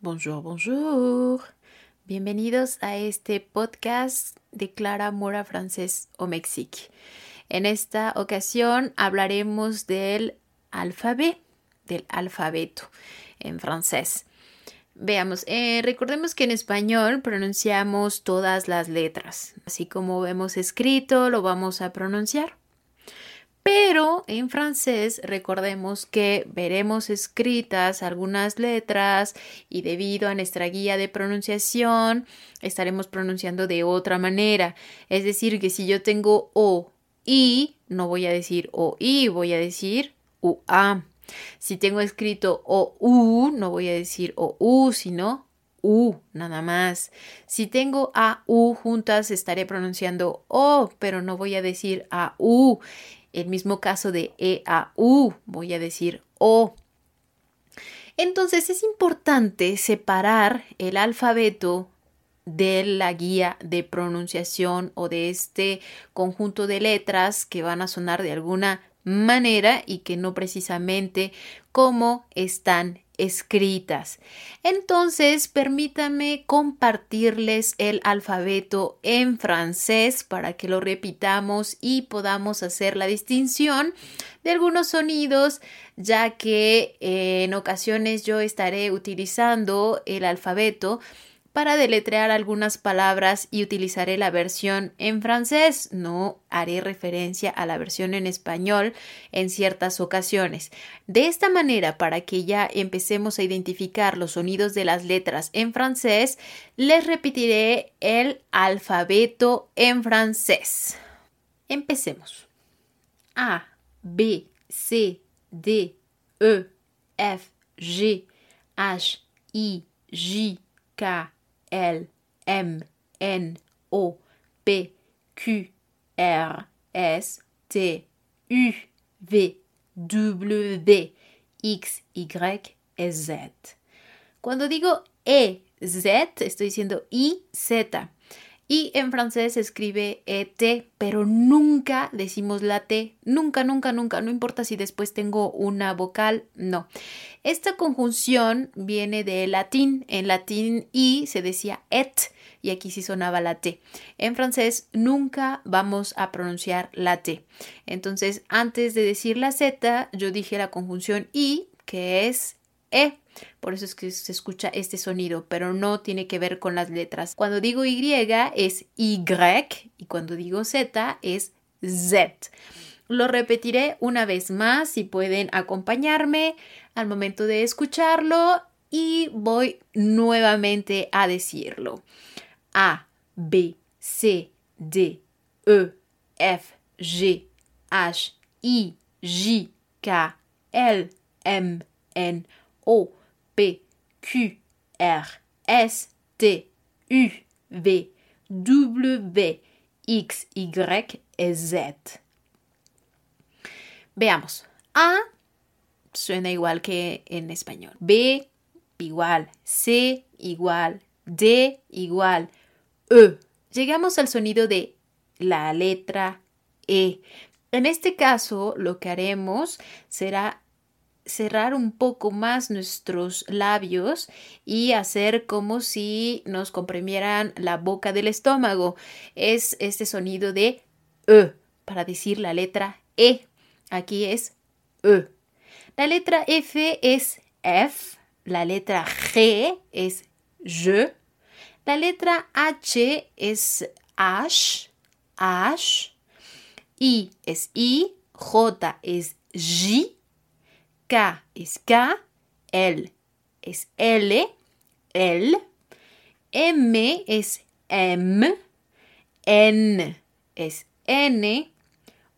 Bonjour, bonjour. Bienvenidos a este podcast de Clara Mora Francés o Mexique. En esta ocasión hablaremos del alfabeto, del alfabeto en francés. Veamos, eh, recordemos que en español pronunciamos todas las letras, así como vemos escrito, lo vamos a pronunciar. Pero en francés recordemos que veremos escritas algunas letras y debido a nuestra guía de pronunciación estaremos pronunciando de otra manera. Es decir, que si yo tengo O, I, no voy a decir O, I, voy a decir U, A. Si tengo escrito O, U, no voy a decir O, U, sino U, nada más. Si tengo A, U juntas, estaré pronunciando O, pero no voy a decir A, U. El mismo caso de E a U, voy a decir O. Entonces es importante separar el alfabeto de la guía de pronunciación o de este conjunto de letras que van a sonar de alguna manera y que no precisamente como están escritas. Entonces, permítame compartirles el alfabeto en francés para que lo repitamos y podamos hacer la distinción de algunos sonidos, ya que eh, en ocasiones yo estaré utilizando el alfabeto para deletrear algunas palabras y utilizaré la versión en francés. No haré referencia a la versión en español en ciertas ocasiones. De esta manera, para que ya empecemos a identificar los sonidos de las letras en francés, les repetiré el alfabeto en francés. Empecemos. A, B, C, D, E, F, G, H, I, J, K, L, M, N, O, P, Q, R, S, T, U, V, W, X, Y, Z. Cuando digo E, Z, estoy diciendo I, Z. Y en francés se escribe ET, pero nunca decimos la T. Nunca, nunca, nunca. No importa si después tengo una vocal, no. Esta conjunción viene de latín. En latín I se decía et y aquí sí sonaba la T. En francés nunca vamos a pronunciar la T. Entonces, antes de decir la Z, yo dije la conjunción I, que es E. Por eso es que se escucha este sonido, pero no tiene que ver con las letras. Cuando digo Y es Y y cuando digo Z es Z. Lo repetiré una vez más si pueden acompañarme al momento de escucharlo y voy nuevamente a decirlo. A, B, C, D, E, F, G, H, I, J, K, L, M, N, O, P, Q, R, S, T, U, V, W, X, Y Z. Veamos. A suena igual que en español. B igual. C igual. D igual. E. Llegamos al sonido de la letra E. En este caso, lo que haremos será cerrar un poco más nuestros labios y hacer como si nos comprimieran la boca del estómago. Es este sonido de E para decir la letra E. Aquí es E. La letra F es F. La letra G es je. La letra H es H. H. I es I. J es J. K es K, L es L, L, M es M, N es N,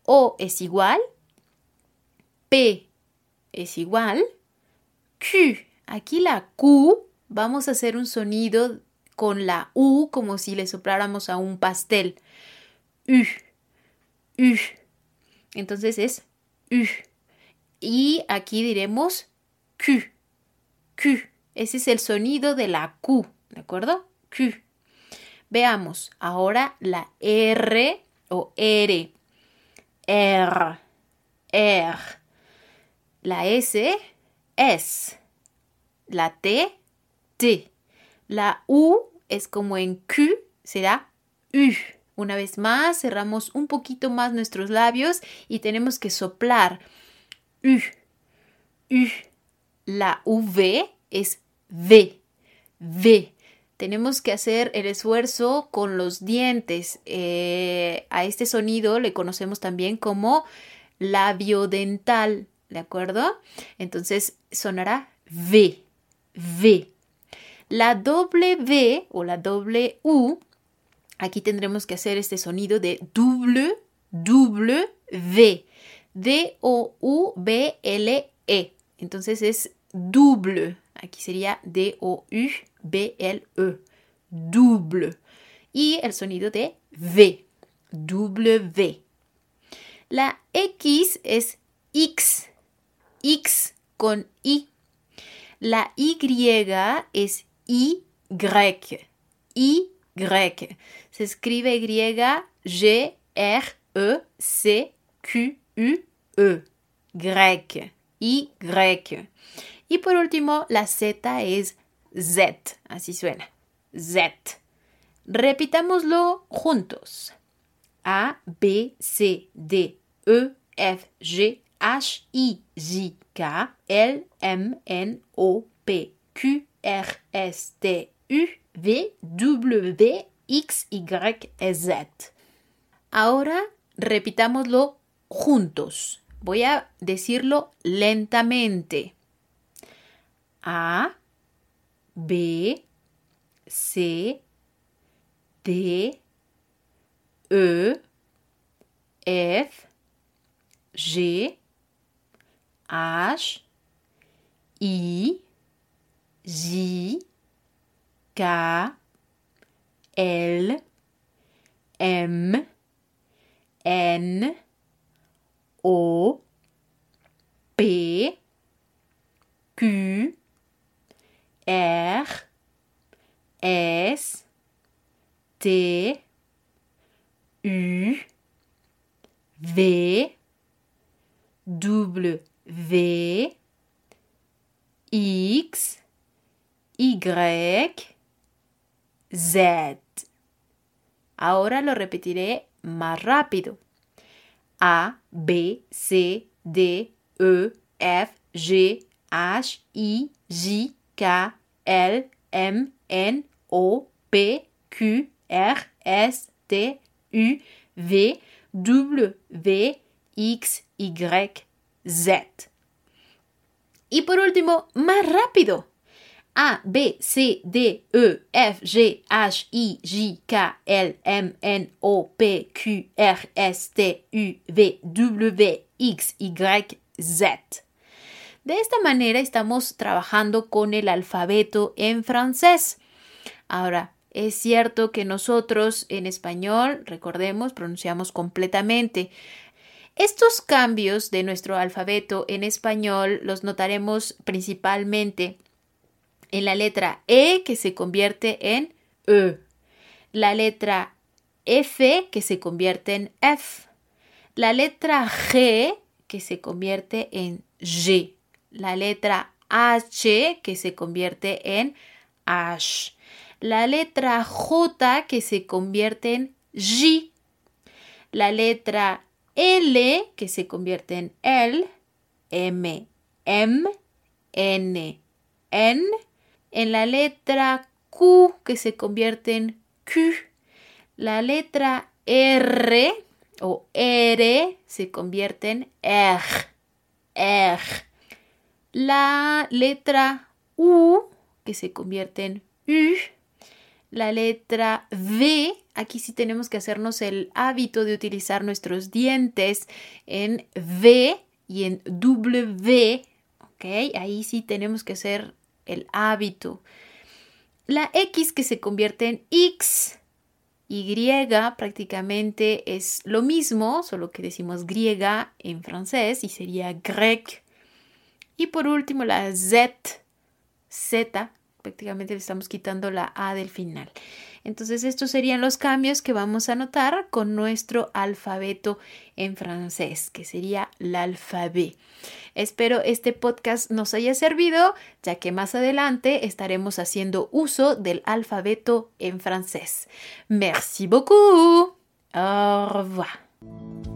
O es igual, P es igual, Q, aquí la Q, vamos a hacer un sonido con la U como si le sopláramos a un pastel. U, U. Entonces es U. Y aquí diremos Q. Q. Ese es el sonido de la Q, ¿de acuerdo? Q. Veamos ahora la R o R. R. R. La S, S. La T, T. La U es como en Q, será U. Una vez más, cerramos un poquito más nuestros labios y tenemos que soplar. U. U. La V es V. V. Tenemos que hacer el esfuerzo con los dientes. Eh, a este sonido le conocemos también como labio dental. ¿De acuerdo? Entonces sonará V. V. La doble V o la doble U, aquí tendremos que hacer este sonido de double, double V. D-O-U-B-L-E. Entonces es double. Aquí sería D-O-U-B-L-E. Double. Y el sonido de V. W. La X es X. X con I. La Y es Y. Y. Se escribe Y, G, R, E, C, Q, U, E. Grec. Y. Y por último, la Z es Z. Así suena. Z. Repitámoslo juntos. A, B, C, D, E, F, G, H, I, J, K, L, M, N, O, P, Q, R, S, T, U, V, W, X, Y, Z. Ahora repitámoslo juntos. Voy a decirlo lentamente. A, B, C, D, E, F, G, H, I, J, K, L, M, N, O, P, Q, R, S, T, U, V, W, X, Y, Z. Ahora lo repetiré más rápido. A, B, C, D, E, F, G, H, I, J, K, L, M, N, O, P, Q, R, S, T, U, V, W, X, Y, Z. Y por último, más rápido. A, B, C, D, E, F, G, H, I, J, K, L, M, N, O, P, Q, R, S, T, U, V, W, X, Y, Z. De esta manera estamos trabajando con el alfabeto en francés. Ahora, es cierto que nosotros en español, recordemos, pronunciamos completamente. Estos cambios de nuestro alfabeto en español los notaremos principalmente en la letra E que se convierte en E, la letra F que se convierte en F, la letra G que se convierte en G, la letra H que se convierte en H, la letra J que se convierte en J, la letra L que se convierte en L, M, M, N, N, en la letra Q que se convierte en Q, la letra R o R se convierte en R, R, la letra U que se convierte en U, la letra V, aquí sí tenemos que hacernos el hábito de utilizar nuestros dientes en V y en W, ¿ok? Ahí sí tenemos que hacer el hábito. La X que se convierte en X, Y prácticamente es lo mismo, solo que decimos griega en francés y sería grec. Y por último la Z, Z prácticamente le estamos quitando la A del final. Entonces estos serían los cambios que vamos a notar con nuestro alfabeto en francés, que sería l'alphabet. Espero este podcast nos haya servido, ya que más adelante estaremos haciendo uso del alfabeto en francés. Merci beaucoup. Au revoir.